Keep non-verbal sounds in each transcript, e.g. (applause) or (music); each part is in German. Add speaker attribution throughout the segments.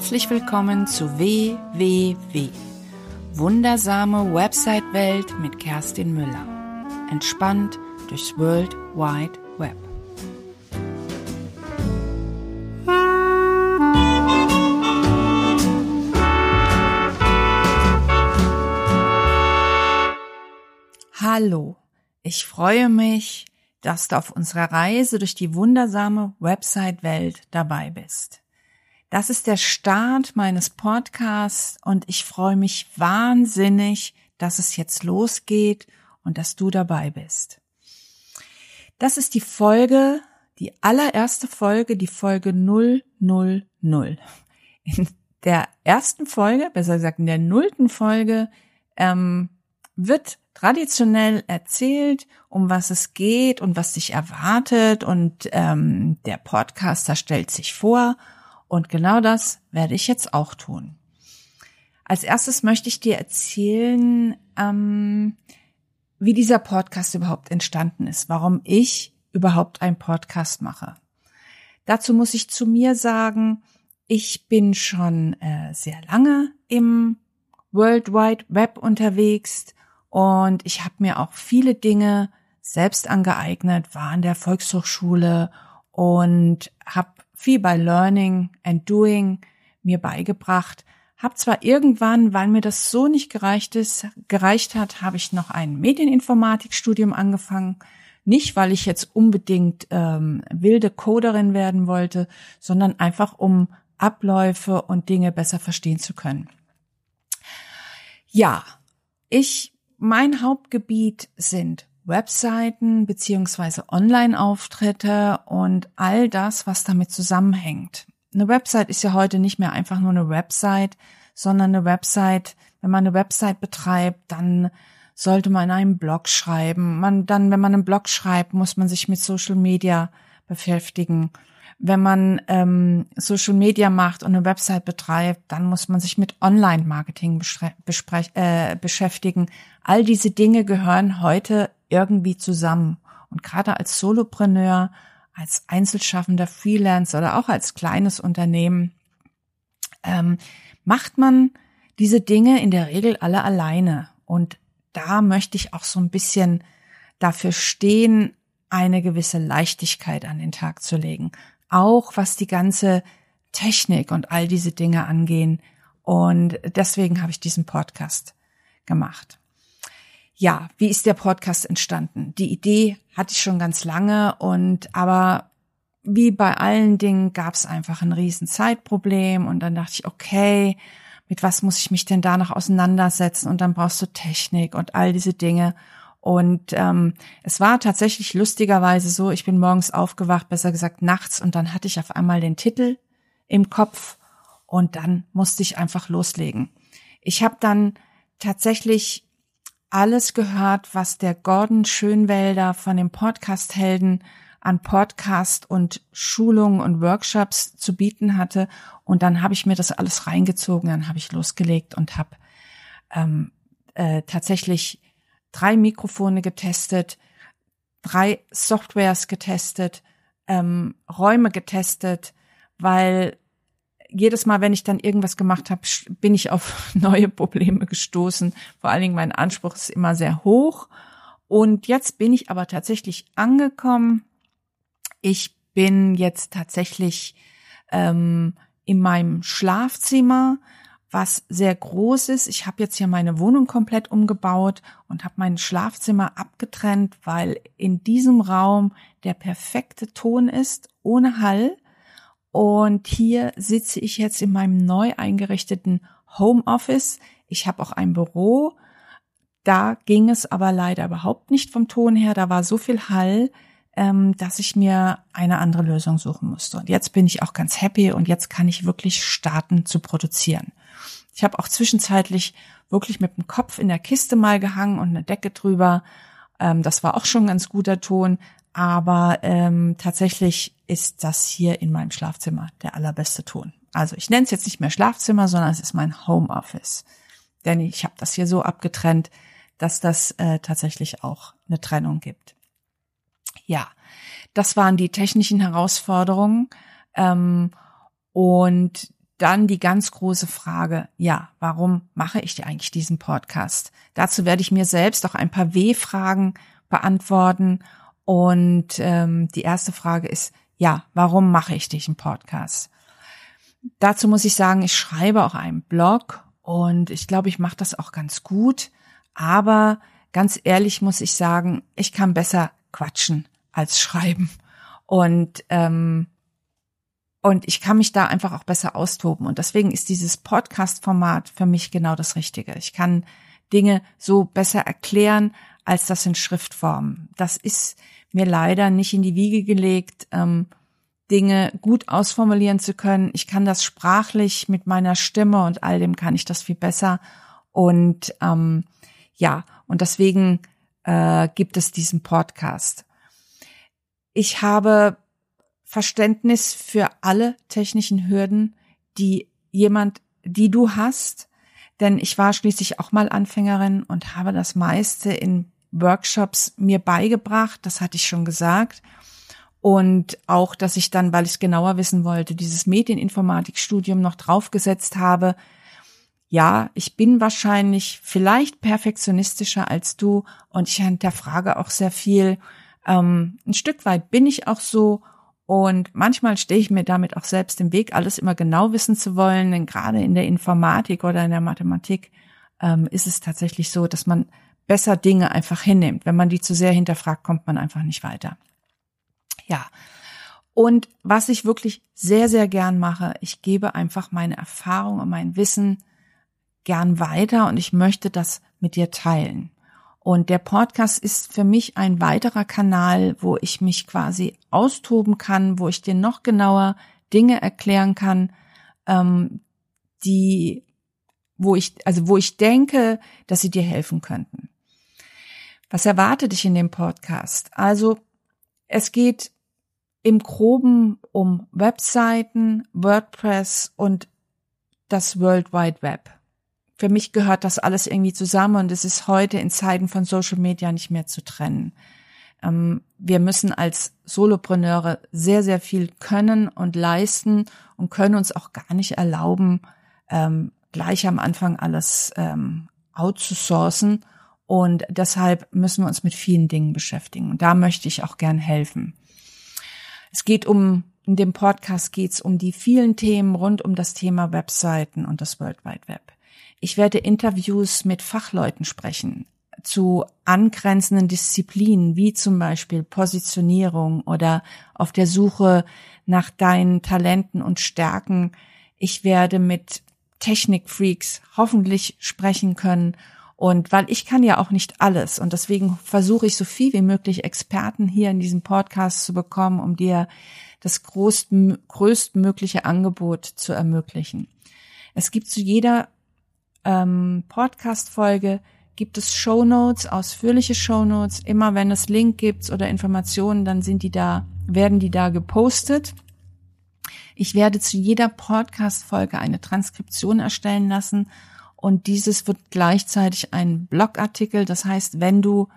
Speaker 1: Herzlich willkommen zu WWW. Wundersame Website-Welt mit Kerstin Müller. Entspannt durchs World Wide Web. Hallo, ich freue mich, dass du auf unserer Reise durch die wundersame Website-Welt dabei bist. Das ist der Start meines Podcasts und ich freue mich wahnsinnig, dass es jetzt losgeht und dass du dabei bist. Das ist die Folge, die allererste Folge, die Folge 000. In der ersten Folge, besser gesagt in der nullten Folge, ähm, wird traditionell erzählt, um was es geht und was sich erwartet und ähm, der Podcaster stellt sich vor und genau das werde ich jetzt auch tun. Als erstes möchte ich dir erzählen, ähm, wie dieser Podcast überhaupt entstanden ist, warum ich überhaupt einen Podcast mache. Dazu muss ich zu mir sagen, ich bin schon äh, sehr lange im World Wide Web unterwegs und ich habe mir auch viele Dinge selbst angeeignet, war an der Volkshochschule und habe viel bei Learning and Doing mir beigebracht. Hab zwar irgendwann, weil mir das so nicht gereicht ist, gereicht hat, habe ich noch ein Medieninformatikstudium angefangen. Nicht, weil ich jetzt unbedingt ähm, wilde Coderin werden wollte, sondern einfach um Abläufe und Dinge besser verstehen zu können. Ja, ich, mein Hauptgebiet sind Webseiten beziehungsweise Online-Auftritte und all das, was damit zusammenhängt. Eine Website ist ja heute nicht mehr einfach nur eine Website, sondern eine Website, wenn man eine Website betreibt, dann sollte man einen Blog schreiben. Man dann, wenn man einen Blog schreibt, muss man sich mit Social Media beschäftigen. Wenn man ähm, Social Media macht und eine Website betreibt, dann muss man sich mit Online-Marketing äh, beschäftigen. All diese Dinge gehören heute irgendwie zusammen. Und gerade als Solopreneur, als Einzelschaffender, Freelancer oder auch als kleines Unternehmen ähm, macht man diese Dinge in der Regel alle alleine. Und da möchte ich auch so ein bisschen dafür stehen, eine gewisse Leichtigkeit an den Tag zu legen. Auch was die ganze Technik und all diese Dinge angehen. Und deswegen habe ich diesen Podcast gemacht ja, wie ist der Podcast entstanden? Die Idee hatte ich schon ganz lange und aber wie bei allen Dingen gab es einfach ein riesen Zeitproblem und dann dachte ich, okay, mit was muss ich mich denn da noch auseinandersetzen? Und dann brauchst du Technik und all diese Dinge. Und ähm, es war tatsächlich lustigerweise so, ich bin morgens aufgewacht, besser gesagt nachts, und dann hatte ich auf einmal den Titel im Kopf und dann musste ich einfach loslegen. Ich habe dann tatsächlich alles gehört, was der Gordon Schönwälder von dem Podcast Helden an Podcast und Schulungen und Workshops zu bieten hatte. Und dann habe ich mir das alles reingezogen, dann habe ich losgelegt und habe ähm, äh, tatsächlich drei Mikrofone getestet, drei Softwares getestet, ähm, Räume getestet, weil jedes Mal, wenn ich dann irgendwas gemacht habe, bin ich auf (laughs) neue Probleme gestoßen. Vor allen Dingen mein Anspruch ist immer sehr hoch. Und jetzt bin ich aber tatsächlich angekommen. Ich bin jetzt tatsächlich ähm, in meinem Schlafzimmer, was sehr groß ist. Ich habe jetzt hier meine Wohnung komplett umgebaut und habe mein Schlafzimmer abgetrennt, weil in diesem Raum der perfekte Ton ist, ohne Hall. Und hier sitze ich jetzt in meinem neu eingerichteten Homeoffice. Ich habe auch ein Büro. Da ging es aber leider überhaupt nicht vom Ton her. Da war so viel Hall, ähm, dass ich mir eine andere Lösung suchen musste. Und jetzt bin ich auch ganz happy und jetzt kann ich wirklich starten zu produzieren. Ich habe auch zwischenzeitlich wirklich mit dem Kopf in der Kiste mal gehangen und eine Decke drüber. Ähm, das war auch schon ein ganz guter Ton. Aber ähm, tatsächlich ist das hier in meinem Schlafzimmer der allerbeste Ton. Also ich nenne es jetzt nicht mehr Schlafzimmer, sondern es ist mein Homeoffice. Denn ich habe das hier so abgetrennt, dass das äh, tatsächlich auch eine Trennung gibt. Ja, das waren die technischen Herausforderungen. Ähm, und dann die ganz große Frage, ja, warum mache ich eigentlich diesen Podcast? Dazu werde ich mir selbst auch ein paar W-Fragen beantworten. Und ähm, die erste Frage ist, ja, warum mache ich diesen Podcast? Dazu muss ich sagen, ich schreibe auch einen Blog und ich glaube, ich mache das auch ganz gut. Aber ganz ehrlich muss ich sagen, ich kann besser quatschen als schreiben. Und ähm, und ich kann mich da einfach auch besser austoben. Und deswegen ist dieses Podcast-Format für mich genau das Richtige. Ich kann Dinge so besser erklären, als das in Schriftform. Das ist mir leider nicht in die Wiege gelegt, ähm, Dinge gut ausformulieren zu können. Ich kann das sprachlich mit meiner Stimme und all dem kann ich das viel besser. Und ähm, ja, und deswegen äh, gibt es diesen Podcast. Ich habe Verständnis für alle technischen Hürden, die jemand, die du hast. Denn ich war schließlich auch mal Anfängerin und habe das meiste in Workshops mir beigebracht. Das hatte ich schon gesagt. Und auch, dass ich dann, weil ich es genauer wissen wollte, dieses Medieninformatikstudium noch draufgesetzt habe. Ja, ich bin wahrscheinlich vielleicht perfektionistischer als du und ich hinterfrage auch sehr viel. Ähm, ein Stück weit bin ich auch so und manchmal stehe ich mir damit auch selbst im Weg, alles immer genau wissen zu wollen. Denn gerade in der Informatik oder in der Mathematik ähm, ist es tatsächlich so, dass man besser Dinge einfach hinnimmt. Wenn man die zu sehr hinterfragt, kommt man einfach nicht weiter. Ja. Und was ich wirklich sehr, sehr gern mache, ich gebe einfach meine Erfahrung und mein Wissen gern weiter und ich möchte das mit dir teilen. Und der Podcast ist für mich ein weiterer Kanal, wo ich mich quasi austoben kann, wo ich dir noch genauer Dinge erklären kann, ähm, die, wo ich, also wo ich denke, dass sie dir helfen könnten. Was erwartet dich in dem Podcast? Also, es geht im Groben um Webseiten, WordPress und das World Wide Web für mich gehört das alles irgendwie zusammen und es ist heute in Zeiten von Social Media nicht mehr zu trennen. Ähm, wir müssen als Solopreneure sehr, sehr viel können und leisten und können uns auch gar nicht erlauben, ähm, gleich am Anfang alles ähm, outzusourcen. Und deshalb müssen wir uns mit vielen Dingen beschäftigen. Und da möchte ich auch gern helfen. Es geht um, in dem Podcast geht es um die vielen Themen rund um das Thema Webseiten und das World Wide Web. Ich werde Interviews mit Fachleuten sprechen zu angrenzenden Disziplinen, wie zum Beispiel Positionierung oder auf der Suche nach deinen Talenten und Stärken. Ich werde mit Technikfreaks hoffentlich sprechen können. Und weil ich kann ja auch nicht alles und deswegen versuche ich so viel wie möglich Experten hier in diesem Podcast zu bekommen, um dir das größtmögliche Angebot zu ermöglichen. Es gibt zu jeder ähm, Podcast-Folge gibt es Show Notes, ausführliche Show Notes. Immer wenn es Link gibt oder Informationen, dann sind die da, werden die da gepostet. Ich werde zu jeder Podcast-Folge eine Transkription erstellen lassen und dieses wird gleichzeitig ein Blogartikel. Das heißt, wenn du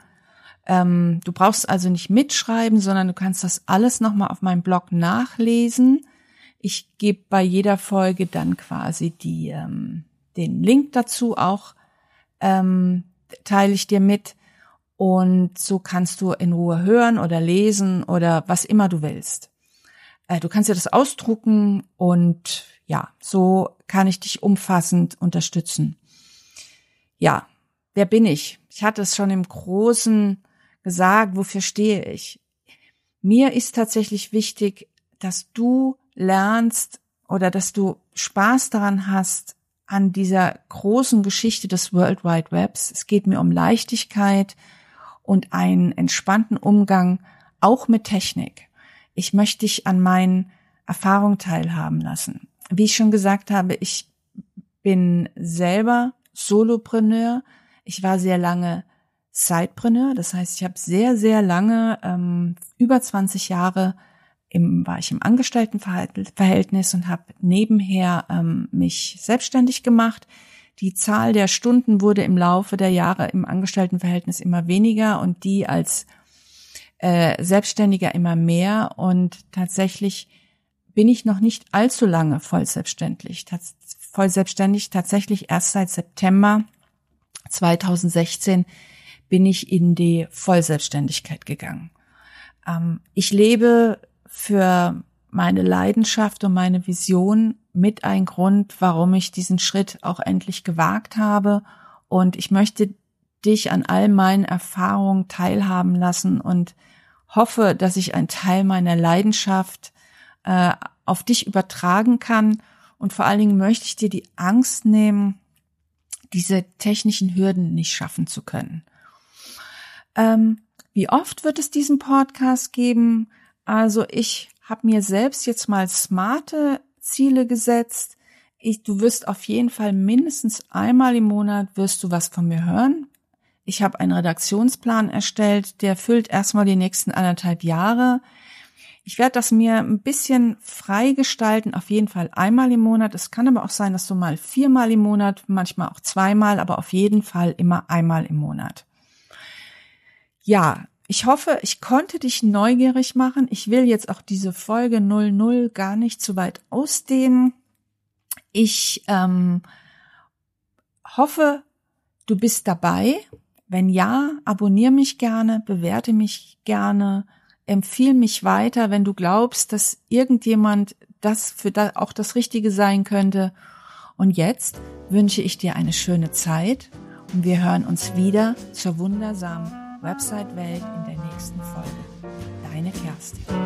Speaker 1: ähm, du brauchst also nicht mitschreiben, sondern du kannst das alles nochmal auf meinem Blog nachlesen. Ich gebe bei jeder Folge dann quasi die ähm, den Link dazu auch ähm, teile ich dir mit. Und so kannst du in Ruhe hören oder lesen oder was immer du willst. Äh, du kannst dir das ausdrucken und ja, so kann ich dich umfassend unterstützen. Ja, wer bin ich? Ich hatte es schon im Großen gesagt, wofür stehe ich? Mir ist tatsächlich wichtig, dass du lernst oder dass du Spaß daran hast, an dieser großen Geschichte des World Wide Webs. Es geht mir um Leichtigkeit und einen entspannten Umgang auch mit Technik. Ich möchte dich an meinen Erfahrungen teilhaben lassen. Wie ich schon gesagt habe, ich bin selber Solopreneur. Ich war sehr lange Sidepreneur, das heißt, ich habe sehr, sehr lange, ähm, über 20 Jahre im, war ich im Angestelltenverhältnis und habe nebenher ähm, mich selbstständig gemacht. Die Zahl der Stunden wurde im Laufe der Jahre im Angestelltenverhältnis immer weniger und die als äh, Selbstständiger immer mehr. Und tatsächlich bin ich noch nicht allzu lange voll selbstständig. Voll selbstständig tatsächlich erst seit September 2016 bin ich in die Vollselbstständigkeit gegangen. Ähm, ich lebe für meine Leidenschaft und meine Vision mit ein Grund, warum ich diesen Schritt auch endlich gewagt habe. Und ich möchte dich an all meinen Erfahrungen teilhaben lassen und hoffe, dass ich einen Teil meiner Leidenschaft äh, auf dich übertragen kann. Und vor allen Dingen möchte ich dir die Angst nehmen, diese technischen Hürden nicht schaffen zu können. Ähm, wie oft wird es diesen Podcast geben? Also ich habe mir selbst jetzt mal smarte Ziele gesetzt. Ich, du wirst auf jeden Fall mindestens einmal im Monat wirst du was von mir hören. Ich habe einen Redaktionsplan erstellt, der füllt erstmal die nächsten anderthalb Jahre. Ich werde das mir ein bisschen frei gestalten, auf jeden Fall einmal im Monat. Es kann aber auch sein, dass du mal viermal im Monat, manchmal auch zweimal, aber auf jeden Fall immer einmal im Monat. Ja, ich hoffe, ich konnte dich neugierig machen. Ich will jetzt auch diese Folge 00 gar nicht zu weit ausdehnen. Ich ähm, hoffe, du bist dabei. Wenn ja, abonniere mich gerne, bewerte mich gerne, empfiehl mich weiter, wenn du glaubst, dass irgendjemand das für da auch das Richtige sein könnte. Und jetzt wünsche ich dir eine schöne Zeit und wir hören uns wieder zur wundersamen Website-Welt in der nächsten Folge. Deine Kerstin.